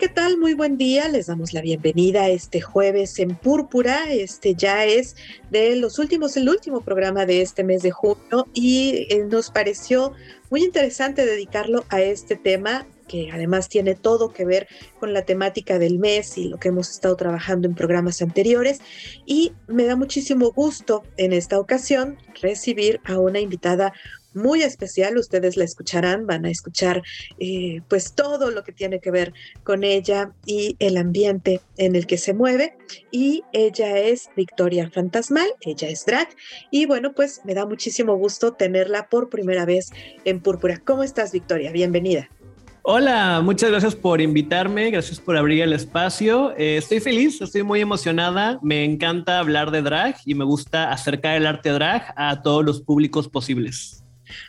¿Qué tal? Muy buen día. Les damos la bienvenida a este jueves en Púrpura. Este ya es de los últimos, el último programa de este mes de junio y eh, nos pareció muy interesante dedicarlo a este tema que además tiene todo que ver con la temática del mes y lo que hemos estado trabajando en programas anteriores. Y me da muchísimo gusto en esta ocasión recibir a una invitada muy especial, ustedes la escucharán, van a escuchar eh, pues todo lo que tiene que ver con ella y el ambiente en el que se mueve. Y ella es Victoria Fantasmal, ella es drag. Y bueno, pues me da muchísimo gusto tenerla por primera vez en Púrpura. ¿Cómo estás, Victoria? Bienvenida. Hola, muchas gracias por invitarme, gracias por abrir el espacio. Eh, estoy feliz, estoy muy emocionada, me encanta hablar de drag y me gusta acercar el arte drag a todos los públicos posibles.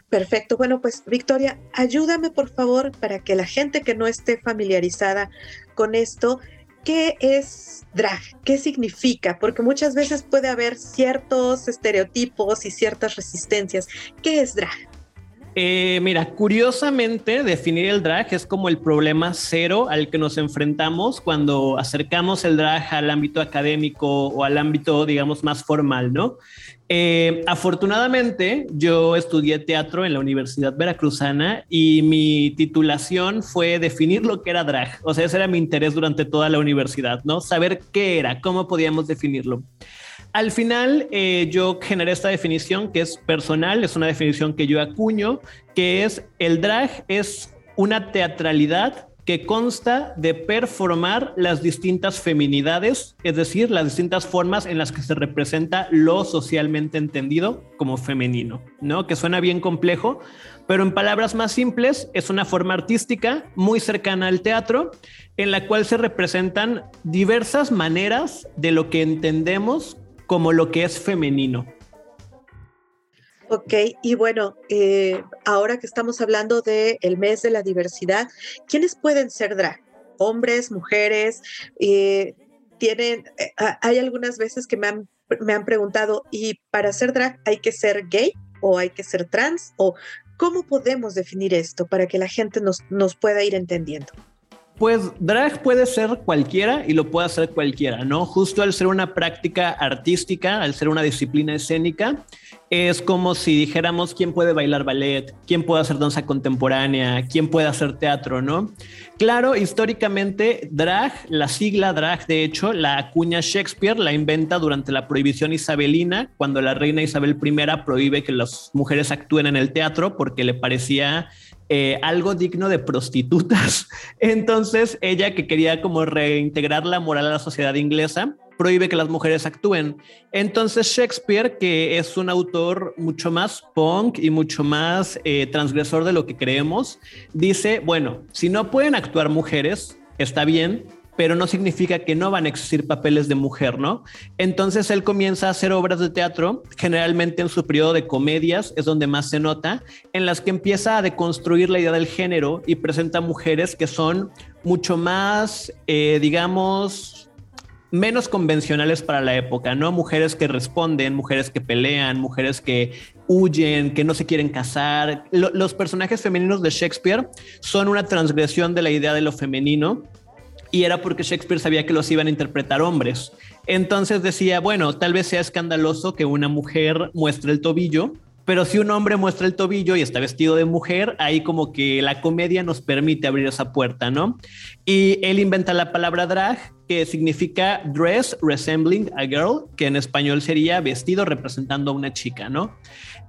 Perfecto. Bueno, pues Victoria, ayúdame por favor para que la gente que no esté familiarizada con esto, ¿qué es drag? ¿Qué significa? Porque muchas veces puede haber ciertos estereotipos y ciertas resistencias. ¿Qué es drag? Eh, mira, curiosamente, definir el drag es como el problema cero al que nos enfrentamos cuando acercamos el drag al ámbito académico o al ámbito, digamos, más formal, ¿no? Eh, afortunadamente, yo estudié teatro en la Universidad Veracruzana y mi titulación fue definir lo que era drag. O sea, ese era mi interés durante toda la universidad, ¿no? Saber qué era, cómo podíamos definirlo. Al final, eh, yo generé esta definición que es personal, es una definición que yo acuño, que es el drag es una teatralidad que consta de performar las distintas feminidades, es decir, las distintas formas en las que se representa lo socialmente entendido como femenino, ¿no? Que suena bien complejo, pero en palabras más simples es una forma artística muy cercana al teatro en la cual se representan diversas maneras de lo que entendemos como lo que es femenino. Ok, y bueno, eh, ahora que estamos hablando del el mes de la diversidad, ¿quiénes pueden ser drag? Hombres, mujeres, eh, tienen, eh, hay algunas veces que me han, me han preguntado, ¿y para ser drag hay que ser gay o hay que ser trans? ¿O cómo podemos definir esto para que la gente nos, nos pueda ir entendiendo? Pues drag puede ser cualquiera y lo puede hacer cualquiera, ¿no? Justo al ser una práctica artística, al ser una disciplina escénica, es como si dijéramos quién puede bailar ballet, quién puede hacer danza contemporánea, quién puede hacer teatro, ¿no? Claro, históricamente drag, la sigla drag, de hecho, la acuña Shakespeare, la inventa durante la prohibición isabelina, cuando la reina Isabel I prohíbe que las mujeres actúen en el teatro porque le parecía eh, algo digno de prostitutas. Entonces, ella que quería como reintegrar la moral a la sociedad inglesa, prohíbe que las mujeres actúen. Entonces Shakespeare, que es un autor mucho más punk y mucho más eh, transgresor de lo que creemos, dice, bueno, si no pueden actuar mujeres, está bien, pero no significa que no van a existir papeles de mujer, ¿no? Entonces él comienza a hacer obras de teatro, generalmente en su periodo de comedias, es donde más se nota, en las que empieza a deconstruir la idea del género y presenta mujeres que son mucho más, eh, digamos, menos convencionales para la época, ¿no? Mujeres que responden, mujeres que pelean, mujeres que huyen, que no se quieren casar. los personajes femeninos de Shakespeare son una transgresión de la idea de lo femenino y era porque Shakespeare sabía que los iban a interpretar hombres. Entonces decía, bueno, tal vez sea escandaloso que una mujer muestre el tobillo, pero si un hombre muestra el tobillo y está vestido de mujer, ahí como que la comedia nos permite abrir esa puerta, ¿no? Y él inventa la palabra drag, que significa dress resembling a girl, que en español sería vestido representando a una chica, ¿no?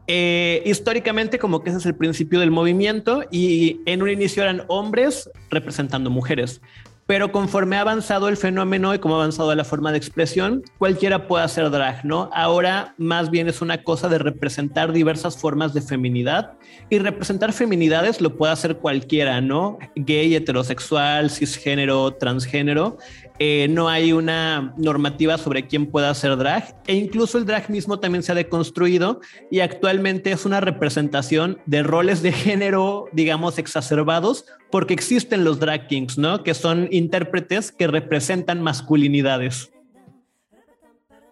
Eh, históricamente como que ese es el principio del movimiento y en un inicio eran hombres representando mujeres, pero conforme ha avanzado el fenómeno y como ha avanzado la forma de expresión, cualquiera puede hacer drag, ¿no? Ahora más bien es una cosa de representar diversas formas de feminidad y representar feminidades lo puede hacer cualquiera, ¿no? Gay, heterosexual, cisgénero, transgénero. Eh, no hay una normativa sobre quién pueda hacer drag e incluso el drag mismo también se ha deconstruido y actualmente es una representación de roles de género, digamos, exacerbados porque existen los drag kings, ¿no? Que son intérpretes que representan masculinidades.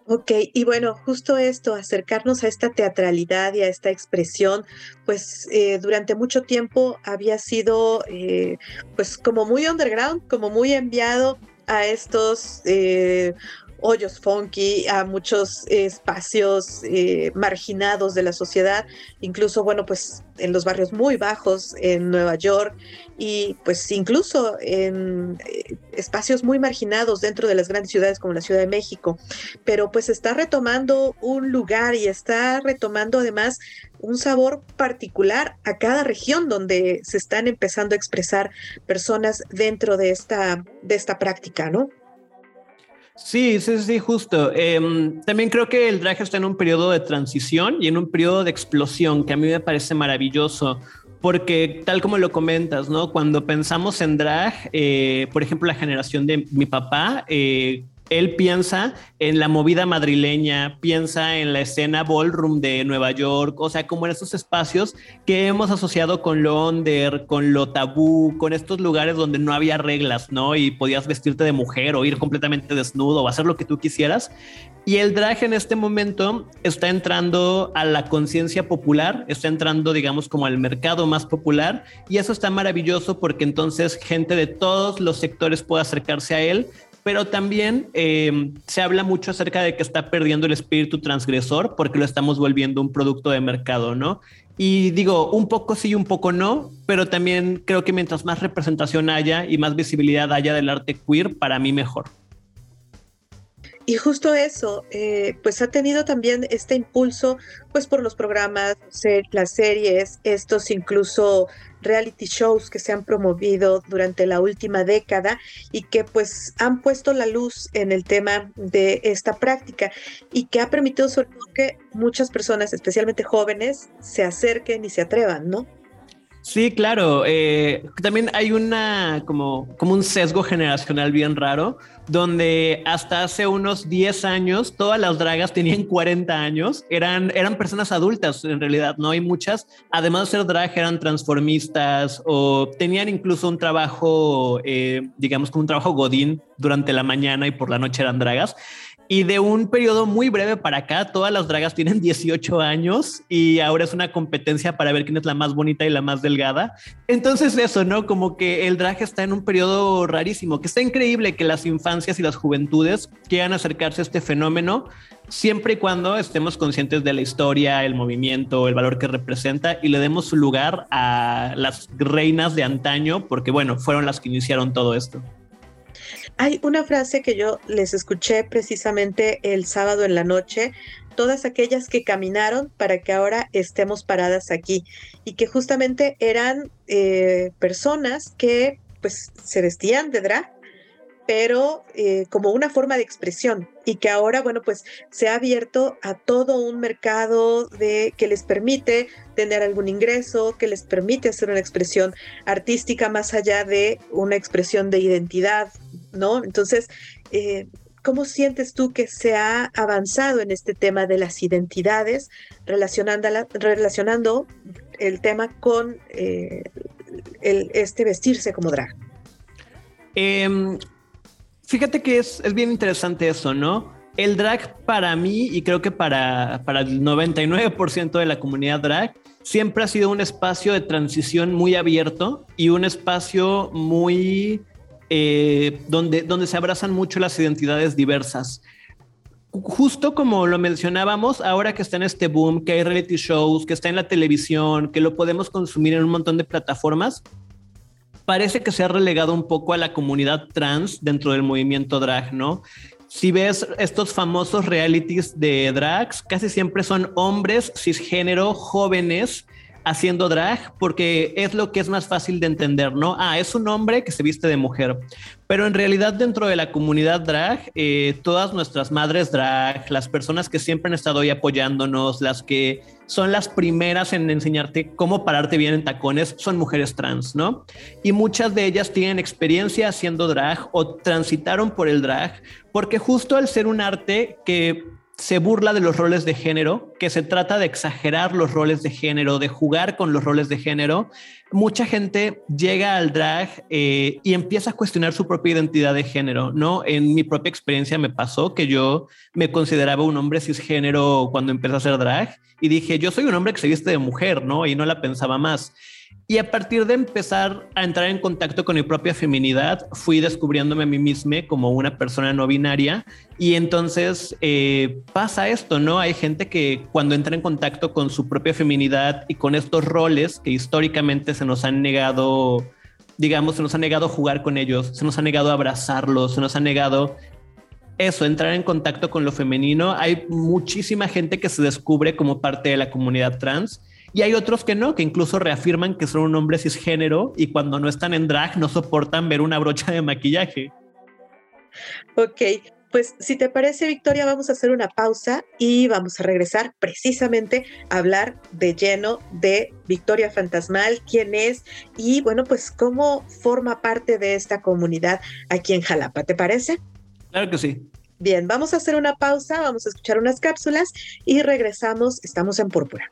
Ok, y bueno, justo esto, acercarnos a esta teatralidad y a esta expresión, pues eh, durante mucho tiempo había sido eh, pues como muy underground, como muy enviado a estos eh, hoyos funky, a muchos espacios eh, marginados de la sociedad, incluso, bueno, pues en los barrios muy bajos en Nueva York y pues incluso en eh, espacios muy marginados dentro de las grandes ciudades como la Ciudad de México. Pero pues está retomando un lugar y está retomando además un sabor particular a cada región donde se están empezando a expresar personas dentro de esta, de esta práctica, ¿no? Sí, sí, sí, justo. Em, también creo que el drag está en un periodo de transición y en un periodo de explosión que a mí me parece maravilloso. Porque tal como lo comentas, ¿no? Cuando pensamos en drag, eh, por ejemplo, la generación de mi papá, eh, él piensa en la movida madrileña, piensa en la escena ballroom de Nueva York, o sea, como en esos espacios que hemos asociado con lo under, con lo tabú, con estos lugares donde no había reglas, ¿no? Y podías vestirte de mujer o ir completamente desnudo o hacer lo que tú quisieras. Y el drag en este momento está entrando a la conciencia popular, está entrando, digamos, como al mercado más popular. Y eso está maravilloso porque entonces gente de todos los sectores puede acercarse a él pero también em, se habla mucho acerca de que está perdiendo el espíritu transgresor porque lo estamos volviendo un producto de mercado, ¿no? Y digo, un poco sí, un poco no, pero también creo que mientras más representación haya y más visibilidad haya del arte queer, para mí mejor. Y justo eso, eh, pues ha tenido también este impulso, pues por los programas, las series, estos incluso reality shows que se han promovido durante la última década y que pues han puesto la luz en el tema de esta práctica y que ha permitido sobre todo que muchas personas, especialmente jóvenes, se acerquen y se atrevan, ¿no? Sí, claro. Eh, también hay una como, como un sesgo generacional bien raro, donde hasta hace unos 10 años todas las dragas tenían 40 años, eran, eran personas adultas en realidad, no hay muchas. Además de ser drag, eran transformistas o tenían incluso un trabajo, eh, digamos, como un trabajo godín durante la mañana y por la noche eran dragas. Y de un periodo muy breve para acá, todas las dragas tienen 18 años y ahora es una competencia para ver quién es la más bonita y la más delgada. Entonces eso, ¿no? Como que el drag está en un periodo rarísimo, que está increíble que las infancias y las juventudes quieran acercarse a este fenómeno, siempre y cuando estemos conscientes de la historia, el movimiento, el valor que representa y le demos lugar a las reinas de antaño, porque bueno, fueron las que iniciaron todo esto. Hay una frase que yo les escuché precisamente el sábado en la noche, todas aquellas que caminaron para que ahora estemos paradas aquí y que justamente eran eh, personas que pues se vestían de drag, pero eh, como una forma de expresión y que ahora, bueno, pues se ha abierto a todo un mercado de que les permite tener algún ingreso, que les permite hacer una expresión artística más allá de una expresión de identidad ¿no? Entonces, eh, ¿cómo sientes tú que se ha avanzado en este tema de las identidades, relacionando, relacionando el tema con eh, el, este vestirse como drag? Em, fíjate que es, es, bien interesante eso, ¿no? El drag para mí y creo que para, para el 99% de la comunidad drag siempre ha sido un espacio de transición muy abierto y un espacio muy eh, donde, donde se abrazan mucho las identidades diversas. Justo como lo mencionábamos, ahora que está en este boom, que hay reality shows, que está en la televisión, que lo podemos consumir en un montón de plataformas, parece que se ha relegado un poco a la comunidad trans dentro del movimiento drag, ¿no? Si ves estos famosos realities de drags, casi siempre son hombres cisgénero, jóvenes, haciendo drag porque es lo que es más fácil de entender, ¿no? Ah, es un hombre que se viste de mujer. Pero en realidad dentro de la comunidad drag, eh, todas nuestras madres drag, las personas que siempre han estado ahí apoyándonos, las que son las primeras en enseñarte cómo pararte bien en tacones, son mujeres trans, ¿no? Y muchas de ellas tienen experiencia haciendo drag o transitaron por el drag, porque justo al ser un arte que se burla de los roles de género, que se trata de exagerar los roles de género, de jugar con los roles de género, mucha gente llega al drag eh, y empieza a cuestionar su propia identidad de género, ¿no? En mi propia experiencia me pasó que yo me consideraba un hombre cisgénero cuando empecé a hacer drag y dije, yo soy un hombre que se viste de mujer, ¿no? Y no la pensaba más. Y a partir de empezar a entrar en contacto con mi propia feminidad, fui descubriéndome a mí misma como una persona no binaria. Y entonces eh, pasa esto, ¿no? Hay gente que cuando entra en contacto con su propia feminidad y con estos roles que históricamente se nos han negado, digamos, se nos ha negado jugar con ellos, se nos ha negado abrazarlos, se nos ha negado eso, entrar en contacto con lo femenino. Hay muchísima gente que se descubre como parte de la comunidad trans y hay otros que no, que incluso reafirman que son un hombre cisgénero y cuando no están en drag no soportan ver una brocha de maquillaje. Ok, pues si te parece, Victoria, vamos a hacer una pausa y vamos a regresar precisamente a hablar de lleno de Victoria Fantasmal, quién es y bueno, pues cómo forma parte de esta comunidad aquí en Jalapa. ¿Te parece? Claro que sí. Bien, vamos a hacer una pausa, vamos a escuchar unas cápsulas y regresamos. Estamos en Púrpura.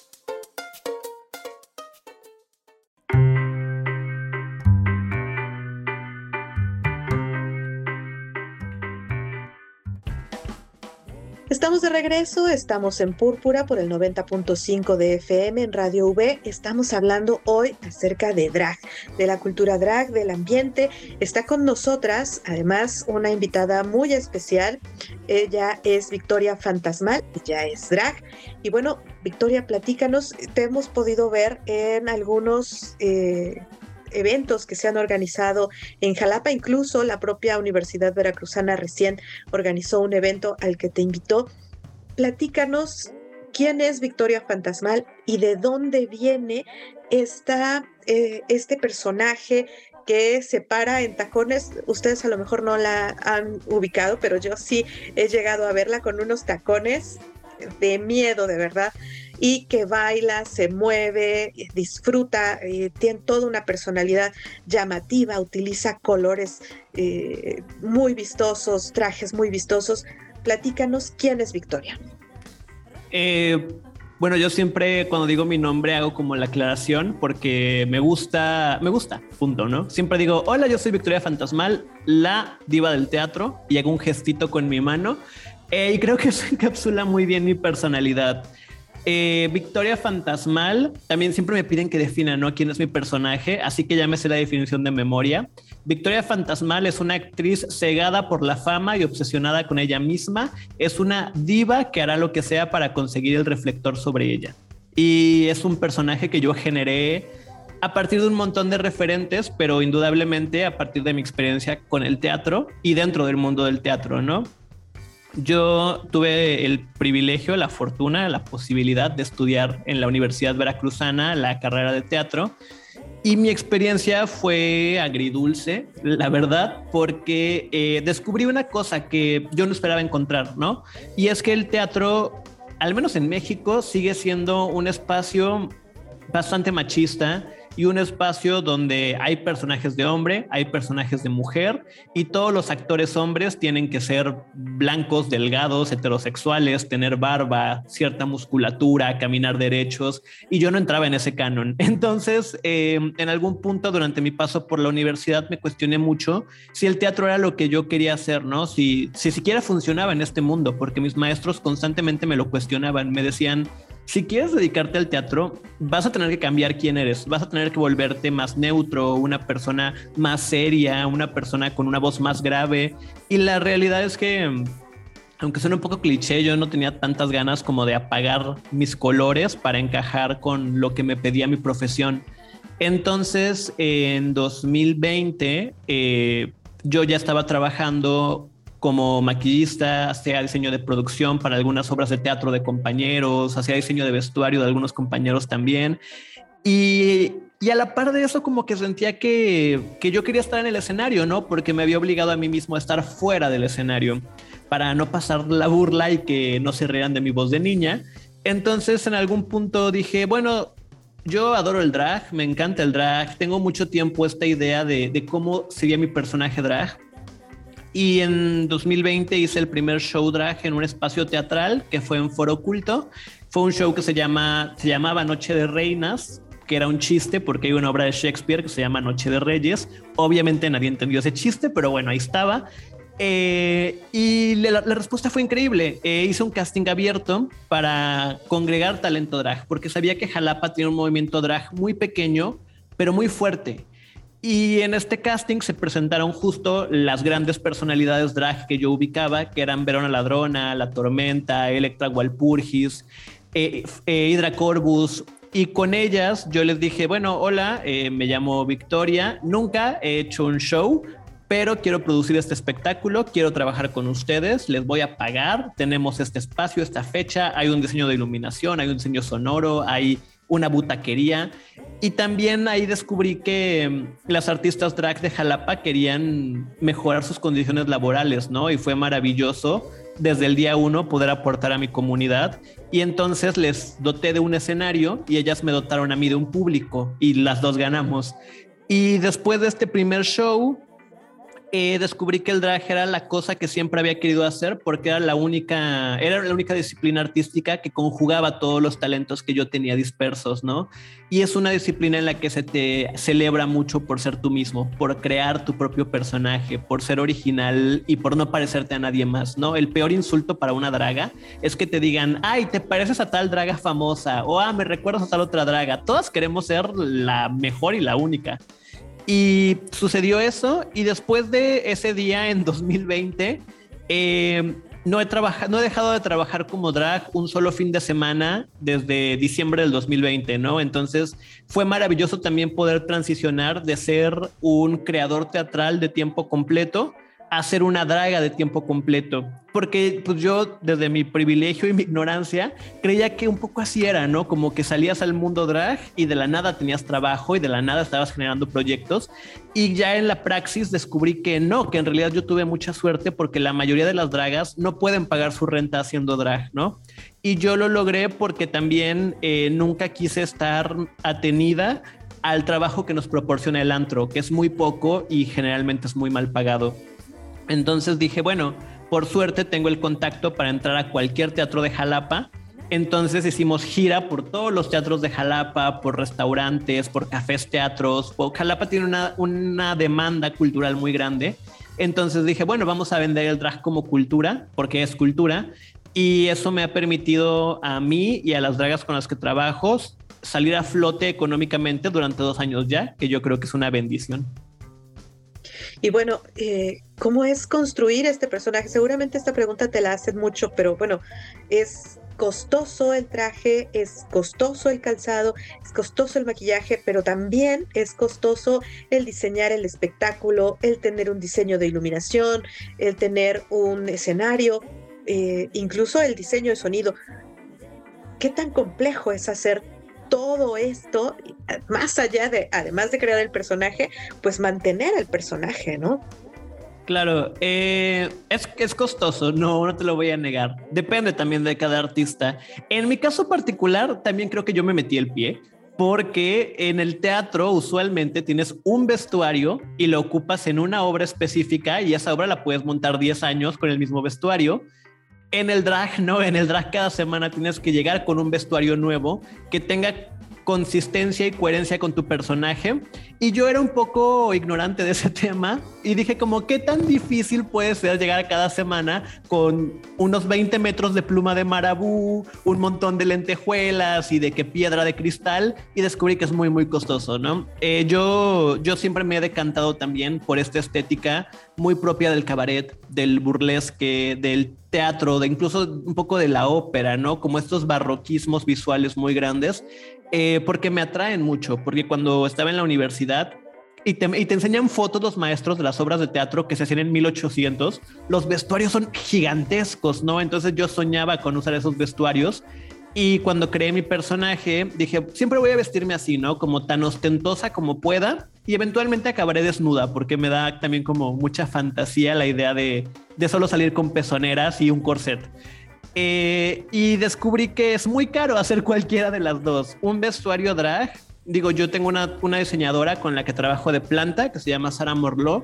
Regreso, estamos en Púrpura por el 90.5 de FM en Radio V. Estamos hablando hoy acerca de drag, de la cultura drag, del ambiente. Está con nosotras, además, una invitada muy especial. Ella es Victoria Fantasmal, ella es drag. Y bueno, Victoria, platícanos, te hemos podido ver en algunos... Eh, eventos que se han organizado en Jalapa, incluso la propia Universidad Veracruzana recién organizó un evento al que te invitó. Platícanos quién es Victoria Fantasmal y de dónde viene esta, eh, este personaje que se para en tacones. Ustedes a lo mejor no la han ubicado, pero yo sí he llegado a verla con unos tacones de miedo, de verdad y que baila, se mueve, disfruta, tiene toda una personalidad llamativa, utiliza colores eh, muy vistosos, trajes muy vistosos. Platícanos quién es Victoria. Eh, bueno, yo siempre cuando digo mi nombre hago como la aclaración porque me gusta, me gusta, punto, ¿no? Siempre digo, hola, yo soy Victoria Fantasmal, la diva del teatro, y hago un gestito con mi mano. y creo que eso encapsula muy bien mi personalidad. Eh, Victoria Fantasmal, también siempre me piden que defina, ¿no? ¿Quién es mi personaje? Así que sé la definición de memoria. Victoria Fantasmal es una actriz cegada por la fama y obsesionada con ella misma. Es una diva que hará lo que sea para conseguir el reflector sobre ella. Y es un personaje que yo generé a partir de un montón de referentes, pero indudablemente a partir de mi experiencia con el teatro y dentro del mundo del teatro, ¿no? Yo tuve el privilegio, la fortuna, la posibilidad de estudiar en la Universidad Veracruzana la carrera de teatro y mi experiencia fue agridulce, la verdad, porque eh, descubrí una cosa que yo no esperaba encontrar, ¿no? Y es que el teatro, al menos en México, sigue siendo un espacio bastante machista y un espacio donde hay personajes de hombre, hay personajes de mujer y todos los actores hombres tienen que ser blancos, delgados, heterosexuales, tener barba, cierta musculatura, caminar derechos y yo no entraba en ese canon. Entonces, eh, en algún punto durante mi paso por la universidad me cuestioné mucho si el teatro era lo que yo quería hacer, ¿no? Si, si siquiera funcionaba en este mundo, porque mis maestros constantemente me lo cuestionaban, me decían, si quieres dedicarte al teatro, vas a tener que cambiar quién eres, vas a tener que volverte más neutro, una persona más seria, una persona con una voz más grave. Y la realidad es que, aunque suene un poco cliché, yo no tenía tantas ganas como de apagar mis colores para encajar con lo que me pedía mi profesión. Entonces, en 2020, eh, yo ya estaba trabajando como maquillista, hacía diseño de producción para algunas obras de teatro de compañeros, hacía diseño de vestuario de algunos compañeros también. Y, a la par de eso, como que sentía que, que yo quería estar en el escenario, ¿no? Porque me había obligado a mí mismo a estar fuera del escenario para no pasar la burla y que no se rieran de mi voz de niña. Entonces, en algún punto dije, bueno, yo adoro el drag, me encanta el drag, tengo mucho tiempo esta idea de, de cómo sería mi personaje drag y en 2020 hice el primer show drag en un espacio teatral que fue en Foro Oculto. Fue un show que se, llama, se llamaba Noche de Reinas, que era un chiste porque hay una obra de Shakespeare que se llama Noche de Reyes. Obviamente nadie entendió ese chiste, pero bueno, ahí estaba. Eh, y la, respuesta fue increíble. Eh, hice un casting abierto para congregar talento drag, porque sabía que Jalapa tiene un movimiento drag muy pequeño, pero muy fuerte. Y en este casting se presentaron justo las grandes personalidades drag que yo ubicaba, que eran Verona Ladrona, La Tormenta, Electra Walpurgis, eh, eh, Hydra Corvus. Y con ellas yo les dije, bueno, hola, eh, me llamo Victoria, nunca he hecho un show, pero quiero producir este espectáculo, quiero trabajar con ustedes, les voy a pagar, tenemos este espacio, esta fecha, hay un diseño de iluminación, hay un diseño sonoro, hay una butaquería. Y también ahí descubrí que mm, las artistas drag de Jalapa querían mejorar sus condiciones laborales, ¿no? Y fue maravilloso desde el día uno poder aportar a mi comunidad. Y entonces les doté de un escenario y ellas me dotaron a mí de un público y las dos ganamos. Y después de este primer show, eh, descubrí que el drag era la cosa que siempre había querido hacer porque era la única, era la única disciplina artística que conjugaba todos los talentos que yo tenía dispersos, ¿no? Y es una disciplina en la que se te celebra mucho por ser tú mismo, por crear tu propio personaje, por ser original y por no parecerte a nadie más, ¿no? El peor insulto para una draga es que te digan, ay, te pareces a tal draga famosa o ah, me recuerdas a tal otra draga. Todas queremos ser la mejor y la única. Y sucedió eso y después de ese día en 2020, eh, no, he no he dejado de trabajar como drag un solo fin de semana desde diciembre del 2020, ¿no? Entonces fue maravilloso también poder transicionar de ser un creador teatral de tiempo completo hacer una draga de tiempo completo. Porque pues yo desde mi privilegio y mi ignorancia creía que un poco así era, ¿no? Como que salías al mundo drag y de la nada tenías trabajo y de la nada estabas generando proyectos. Y ya en la praxis descubrí que no, que en realidad yo tuve mucha suerte porque la mayoría de las dragas no pueden pagar su renta haciendo drag, ¿no? Y yo lo logré porque también eh, nunca quise estar atenida al trabajo que nos proporciona el antro, que es muy poco y generalmente es muy mal pagado. Entonces dije, bueno, por suerte tengo el contacto para entrar a cualquier teatro de Jalapa. Entonces hicimos gira por todos los teatros de Jalapa, por restaurantes, por cafés, teatros. Jalapa tiene una, una demanda cultural muy grande. Entonces dije, bueno, vamos a vender el drag como cultura, porque es cultura. Y eso me ha permitido a mí y a las dragas con las que trabajo salir a flote económicamente durante dos años ya, que yo creo que es una bendición. Y bueno, eh, ¿cómo es construir este personaje? Seguramente esta pregunta te la hacen mucho, pero bueno, es costoso el traje, es costoso el calzado, es costoso el maquillaje, pero también es costoso el diseñar el espectáculo, el tener un diseño de iluminación, el tener un escenario, eh, incluso el diseño de sonido. ¿Qué tan complejo es hacer todo esto, más allá de, además de crear el personaje, pues mantener el personaje, ¿no? Claro, eh, es, es costoso, no, no te lo voy a negar. Depende también de cada artista. En mi caso particular, también creo que yo me metí el pie, porque en el teatro usualmente tienes un vestuario y lo ocupas en una obra específica y esa obra la puedes montar 10 años con el mismo vestuario en el drag, no, en el drag cada semana tienes que llegar con un vestuario nuevo que tenga consistencia y coherencia con tu personaje. Y yo era un poco ignorante de ese tema y dije como, ¿qué tan difícil puede ser llegar cada semana con unos 20 metros de pluma de marabú, un montón de lentejuelas y de qué piedra de cristal? Y descubrí que es muy, muy costoso, ¿no? Eh, yo, yo siempre me he decantado también por esta estética muy propia del cabaret, del burlesque, del teatro, de incluso un poco de la ópera, ¿no? Como estos barroquismos visuales muy grandes, eh, porque me atraen mucho, porque cuando estaba en la universidad y te, y te, enseñan fotos los maestros de las obras de teatro que se hacían en 1800, los vestuarios son gigantescos, ¿no? Entonces yo soñaba con usar esos vestuarios y cuando creé mi personaje, dije, siempre voy a vestirme así, ¿no? Como tan ostentosa como pueda y eventualmente acabaré desnuda porque me da también como mucha fantasía la idea de, de solo salir con pezoneras y un corset. Eh, y descubrí que es muy caro hacer cualquiera de las dos. Un vestuario drag, digo, yo tengo una, una diseñadora con la que trabajo de planta que se llama Sara Morló.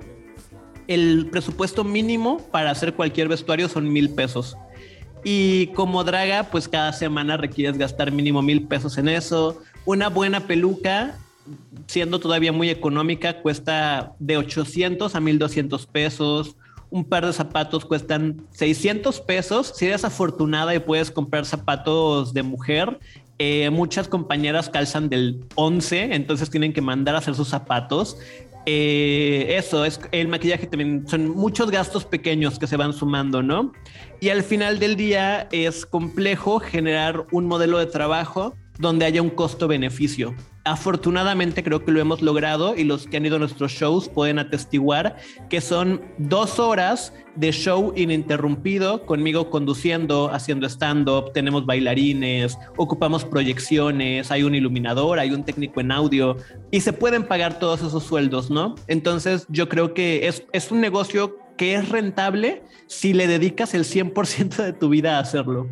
El presupuesto mínimo para hacer cualquier vestuario son mil pesos. Y como draga, pues cada semana requieres gastar mínimo mil pesos en eso. Una buena peluca, siendo todavía muy económica, cuesta de 800 a 1200 pesos. Un par de zapatos cuestan 600 pesos. Si eres afortunada y puedes comprar zapatos de mujer, eh, muchas compañeras calzan del 11, entonces tienen que mandar a hacer sus zapatos. Eh, eso es el maquillaje también son muchos gastos pequeños que se van sumando, ¿no? Y al final del día es complejo generar un modelo de trabajo donde haya un costo-beneficio. Afortunadamente creo que lo hemos logrado y los que han ido a nuestros shows pueden atestiguar que son dos horas de show ininterrumpido conmigo conduciendo, haciendo stand-up, tenemos bailarines, ocupamos proyecciones, hay un iluminador, hay un técnico en audio y se pueden pagar todos esos sueldos, ¿no? Entonces yo creo que es, es un negocio que es rentable si le dedicas el 100% de tu vida a hacerlo.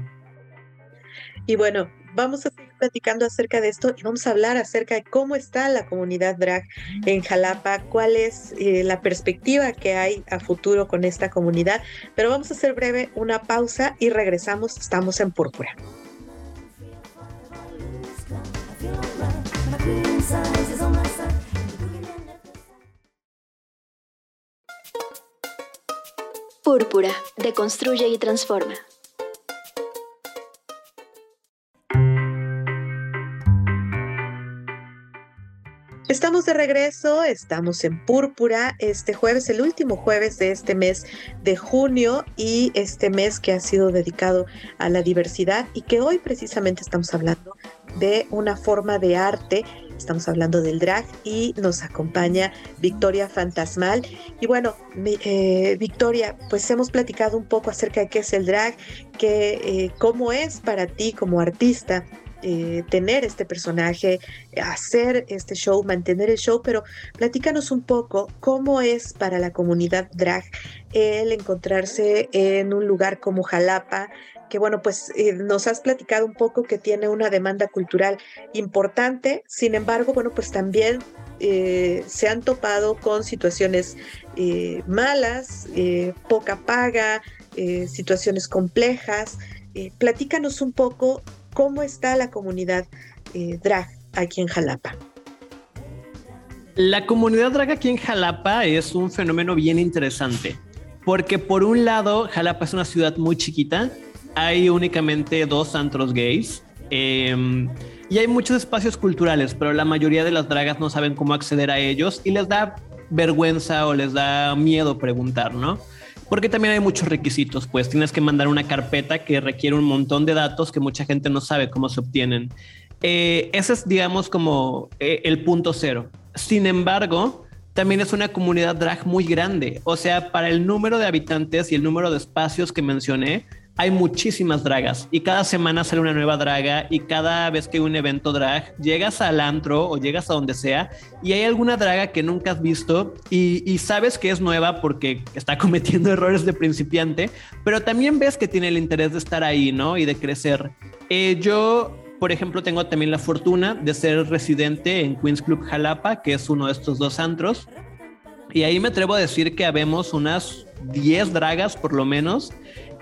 Y bueno, vamos a seguir platicando acerca de esto y vamos a hablar acerca de cómo está la comunidad drag en Jalapa, cuál es eh, la perspectiva que hay a futuro con esta comunidad. Pero vamos a hacer breve una pausa y regresamos. Estamos en Púrpura. Púrpura, deconstruye y transforma. Estamos de regreso, estamos en Púrpura. Este jueves, el último jueves de este mes de junio y este mes que ha sido dedicado a la diversidad y que hoy precisamente estamos hablando de una forma de arte, estamos hablando del drag y nos acompaña Victoria Fantasmal. Y bueno, eh, Victoria, pues hemos platicado un poco acerca de qué es el drag, que, eh, cómo es para ti como artista eh, tener este personaje, hacer este show, mantener el show, pero platícanos un poco cómo es para la comunidad drag el encontrarse en un lugar como Jalapa, que bueno, pues eh, nos has platicado un poco que tiene una demanda cultural importante, sin embargo, bueno, pues también eh, se han topado con situaciones malas, poca paga, situaciones complejas. platícanos un poco cómo está la comunidad eh, drag aquí en Jalapa. La comunidad drag aquí en Jalapa es un fenómeno bien interesante, porque por un lado, Jalapa es una ciudad muy chiquita, hay únicamente dos antros gays. Em, y hay muchos espacios culturales, pero la mayoría de las dragas no saben cómo acceder a ellos y les da vergüenza o les da miedo preguntar, ¿no? Porque también hay muchos requisitos, pues tienes que mandar una carpeta que requiere un montón de datos que mucha gente no sabe cómo se obtienen. Eh, ese es, digamos, como eh, el punto cero. Sin embargo, también es una comunidad drag muy grande. O sea, para el número de habitantes y el número de espacios que mencioné, hay muchísimas dragas y cada semana sale una nueva draga y cada vez que hay un evento drag llegas al antro o llegas a donde sea y hay alguna draga que nunca has visto y, sabes que es nueva porque está cometiendo errores de principiante, pero también ves que tiene el interés de estar ahí, ¿no? Y de crecer. Eh, yo, por ejemplo, tengo también la fortuna de ser residente en Queens Club Jalapa, que es uno de estos dos antros. Y ahí me atrevo a decir que habemos unas 10 dragas por lo menos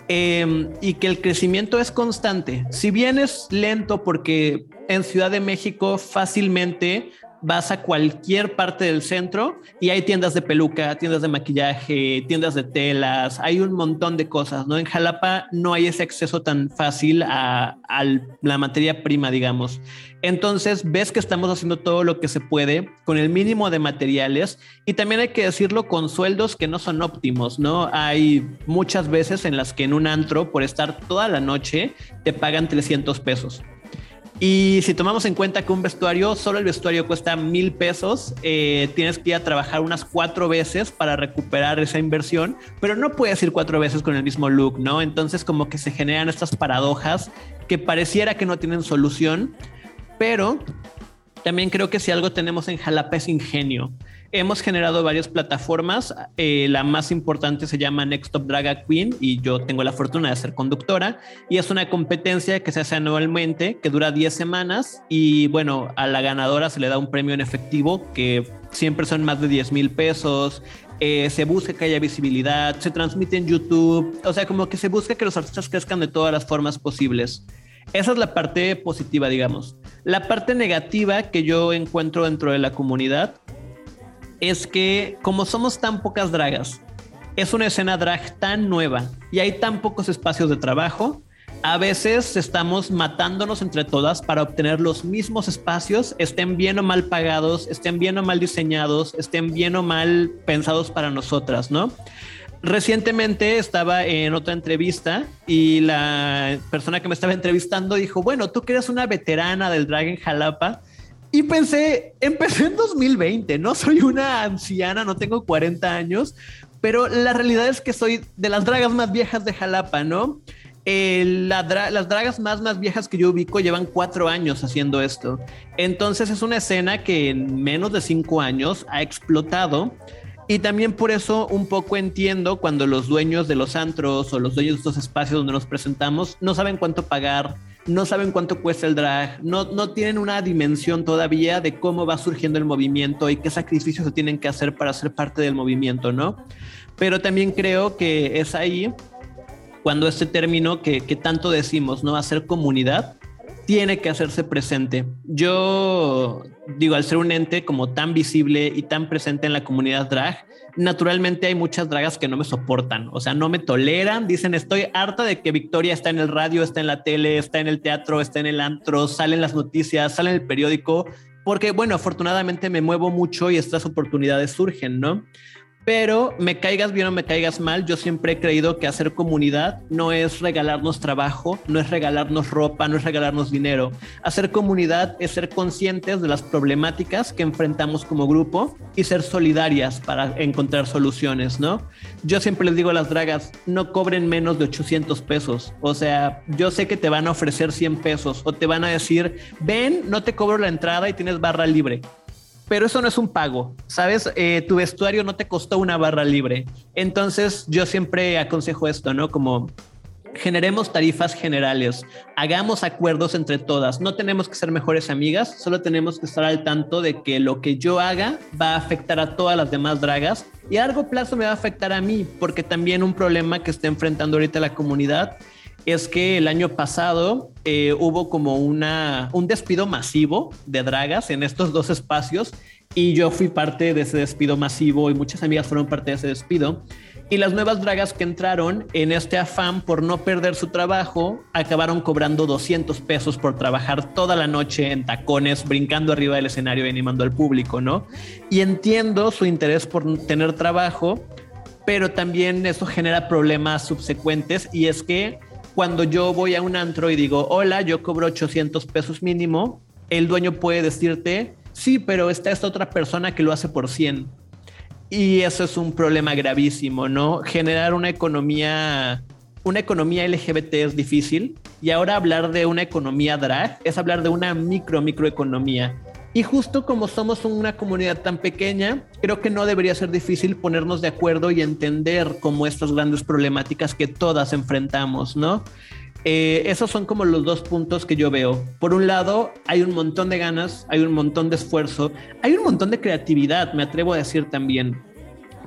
Em, y que el crecimiento es constante. Si bien es lento porque en Ciudad de México fácilmente vas a cualquier parte del centro y hay tiendas de peluca, tiendas de maquillaje, tiendas de telas, hay un montón de cosas, ¿no? En Jalapa no hay ese acceso tan fácil a, la materia prima, digamos. Entonces, ves que estamos haciendo todo lo que se puede con el mínimo de materiales y también hay que decirlo con sueldos que no son óptimos, ¿no? Hay muchas veces en las que en un antro, por estar toda la noche, te pagan 300 pesos. Y si tomamos en cuenta que un vestuario, solo el vestuario cuesta mil pesos, eh, tienes que ir a trabajar unas cuatro veces para recuperar esa inversión, pero no puedes ir cuatro veces con el mismo look, ¿no? Entonces como que se generan estas paradojas que pareciera que no tienen solución, pero también creo que si algo tenemos en Jalapa es ingenio. Hemos generado varias plataformas. Eh, la más importante se llama Next Top Drag Queen y yo tengo la fortuna de ser conductora. Y es una competencia que se hace anualmente, que dura 10 semanas. Y bueno, a la ganadora se le da un premio en efectivo que siempre son más de 10 mil pesos. Eh, se busca que haya visibilidad, se transmite en YouTube. O sea, como que se busca que los artistas crezcan de todas las formas posibles. Esa es la parte positiva, digamos. La parte negativa que yo encuentro dentro de la comunidad es que como somos tan pocas dragas, es una escena drag tan nueva y hay tan pocos espacios de trabajo, a veces estamos matándonos entre todas para obtener los mismos espacios, estén bien o mal pagados, estén bien o mal diseñados, estén bien o mal pensados para nosotras, ¿no? Recientemente estaba en otra entrevista y la persona que me estaba entrevistando dijo, bueno, tú que eres una veterana del drag en Jalapa. Y pensé, empecé en 2020, no soy una anciana, no tengo 40 años, pero la realidad es que soy de las dragas más viejas de Jalapa, ¿no? las dragas más, más viejas que yo ubico llevan cuatro años haciendo esto. Entonces es una escena que en menos de cinco años ha explotado y también por eso un poco entiendo cuando los dueños de los antros o los dueños de estos espacios donde nos presentamos no saben cuánto pagar, no saben cuánto cuesta el drag, no, no tienen una dimensión todavía de cómo va surgiendo el movimiento y qué sacrificios se tienen que hacer para ser parte del movimiento, ¿no? Pero también creo que es ahí cuando este término que, que tanto decimos, ¿no? Hacer comunidad, tiene que hacerse presente. Yo digo, al ser un ente como tan visible y tan presente en la comunidad drag, naturalmente hay muchas dragas que no me soportan, o sea, no me toleran, dicen, estoy harta de que Victoria está en el radio, está en la tele, está en el teatro, está en el antro, salen las noticias, sale en el periódico, porque bueno, afortunadamente me muevo mucho y estas oportunidades surgen, ¿no? Pero me caigas bien o me caigas mal, yo siempre he creído que hacer comunidad no es regalarnos trabajo, no es regalarnos ropa, no es regalarnos dinero. Hacer comunidad es ser conscientes de las problemáticas que enfrentamos como grupo y ser solidarias para encontrar soluciones, ¿no? Yo siempre les digo a las dragas, no cobren menos de 800 pesos. O sea, yo sé que te van a ofrecer 100 pesos o te van a decir, ven, no te cobro la entrada y tienes barra libre pero eso no es un pago, ¿sabes? Eh, tu vestuario no te costó una barra libre. Entonces yo siempre aconsejo esto, ¿no? Como generemos tarifas generales, hagamos acuerdos entre todas, no tenemos que ser mejores amigas, solo tenemos que estar al tanto de que lo que yo haga va a afectar a todas las demás dragas y a largo plazo me va a afectar a mí, porque también un problema que está enfrentando ahorita la comunidad es que el año pasado eh, hubo como una, un despido masivo de dragas en estos dos espacios y yo fui parte de ese despido masivo y muchas amigas fueron parte de ese despido. Y las nuevas dragas que entraron en este afán por no perder su trabajo acabaron cobrando 200 pesos por trabajar toda la noche en tacones, brincando arriba del escenario y animando al público, ¿no? Y entiendo su interés por tener trabajo, pero también eso genera problemas subsecuentes y es que cuando yo voy a un antro y digo, hola, yo cobro 800 pesos mínimo, el dueño puede decirte, sí, pero está esta otra persona que lo hace por 100. Y eso es un problema gravísimo, ¿no? Generar una economía, una economía LGBT es difícil y ahora hablar de una economía drag es hablar de una micro, microeconomía. Y justo como somos una comunidad tan pequeña, creo que no debería ser difícil ponernos de acuerdo y entender como estas grandes problemáticas que todas enfrentamos, ¿no? Eh, esos son como los dos puntos que yo veo. Por un lado, hay un montón de ganas, hay un montón de esfuerzo, hay un montón de creatividad, me atrevo a decir también.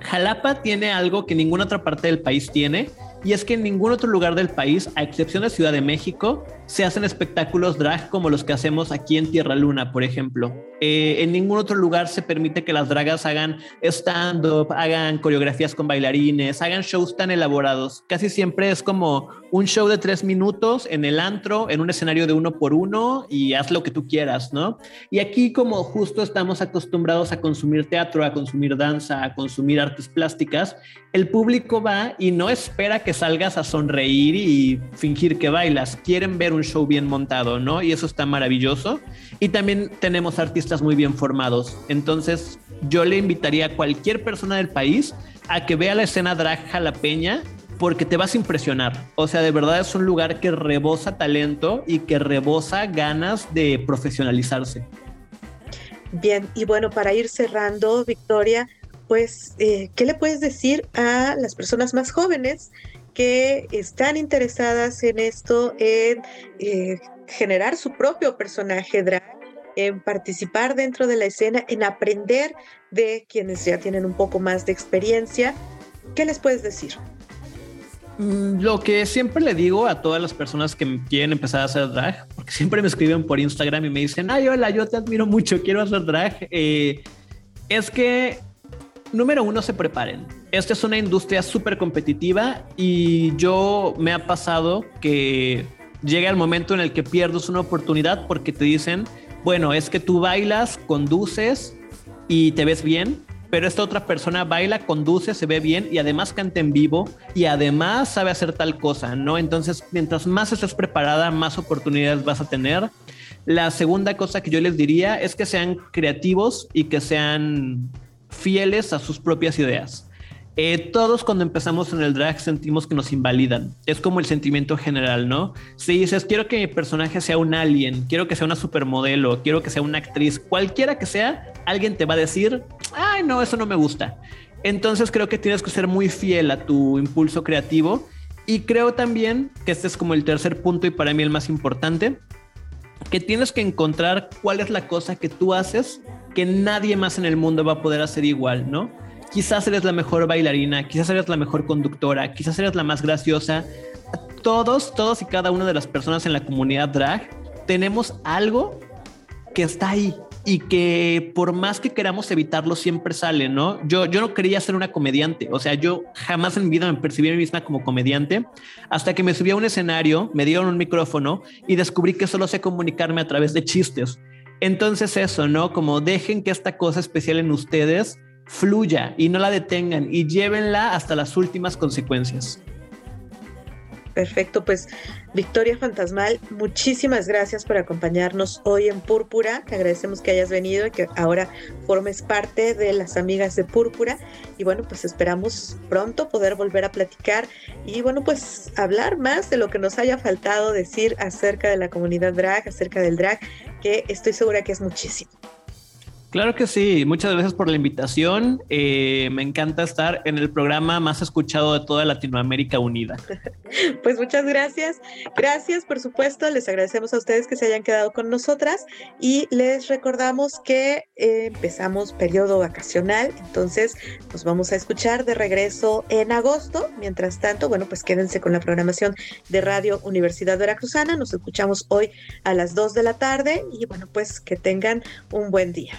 Jalapa tiene algo que ninguna otra parte del país tiene, y es que en ningún otro lugar del país, a excepción de Ciudad de México, se hacen espectáculos drag como los que hacemos aquí en Tierra Luna, por ejemplo. Eh, en ningún otro lugar se permite que las dragas hagan stand-up, hagan coreografías con bailarines, hagan shows tan elaborados. Casi siempre es como un show de tres minutos en el antro, en un escenario de uno por uno y haz lo que tú quieras, ¿no? Y aquí como justo estamos acostumbrados a consumir teatro, a consumir danza, a consumir artes plásticas, el público va y no espera que salgas a sonreír y fingir que bailas. Quieren ver un show bien montado, ¿no? Y eso está maravilloso. Y también tenemos artistas muy bien formados. Entonces, yo le invitaría a cualquier persona del país a que vea la escena drag jalapeña porque te vas a impresionar. O sea, de verdad es un lugar que rebosa talento y que rebosa ganas de profesionalizarse. Bien, y bueno, para ir cerrando, Victoria, pues, eh, ¿qué le puedes decir a las personas más jóvenes que están interesadas en esto, en eh, generar su propio personaje drag, en participar dentro de la escena, en aprender de quienes ya tienen un poco más de experiencia? ¿Qué les puedes decir? Mm, lo que siempre le digo a todas las personas que quieren empezar a hacer drag, porque siempre me escriben por Instagram y me dicen, ay, hola, yo te admiro mucho, quiero hacer drag, eh, es que, número uno, se preparen. Esta es una industria súper competitiva y yo me ha pasado que llega el momento en el que pierdes una oportunidad porque te dicen, bueno, es que tú bailas, conduces y te ves bien, pero esta otra persona baila, conduce, se ve bien y además canta en vivo y además sabe hacer tal cosa, ¿no? Entonces, mientras más estés preparada, más oportunidades vas a tener. La segunda cosa que yo les diría es que sean creativos y que sean fieles a sus propias ideas. Eh, todos cuando empezamos en el drag sentimos que nos invalidan. Es como el sentimiento general, ¿no? Si dices, quiero que mi personaje sea un alien, quiero que sea una supermodelo, quiero que sea una actriz, cualquiera que sea, alguien te va a decir, ay, no, eso no me gusta. Entonces creo que tienes que ser muy fiel a tu impulso creativo y creo también que este es como el tercer punto y para mí el más importante, que tienes que encontrar cuál es la cosa que tú haces que nadie más en el mundo va a poder hacer igual, ¿no? Quizás eres la mejor bailarina, quizás eres la mejor conductora, quizás eres la más graciosa. Todos, todos y cada una de las personas en la comunidad drag tenemos algo que está ahí y que por más que queramos evitarlo siempre sale, ¿no? Yo, yo no quería ser una comediante, o sea, yo jamás en mi vida me percibí a mí misma como comediante hasta que me subí a un escenario, me dieron un micrófono y descubrí que solo sé comunicarme a través de chistes. Entonces eso, ¿no? Como dejen que esta cosa especial en ustedes fluya y no la detengan y llévenla hasta las últimas consecuencias. Perfecto, pues Victoria Fantasmal, muchísimas gracias por acompañarnos hoy en Púrpura. Te agradecemos que hayas venido y que ahora formes parte de las amigas de Púrpura. Y bueno, pues esperamos pronto poder volver a platicar y bueno, pues hablar más de lo que nos haya faltado decir acerca de la comunidad drag, acerca del drag, que estoy segura que es muchísimo. Claro que sí, muchas gracias por la invitación. Eh, me encanta estar en el programa más escuchado de toda Latinoamérica Unida. Pues muchas gracias. Gracias, por supuesto. Les agradecemos a ustedes que se hayan quedado con nosotras y les recordamos que eh, empezamos periodo vacacional, entonces nos vamos a escuchar de regreso en agosto. Mientras tanto, bueno, pues quédense con la programación de Radio Universidad Veracruzana. Nos escuchamos hoy a las 2 de la tarde y bueno, pues que tengan un buen día.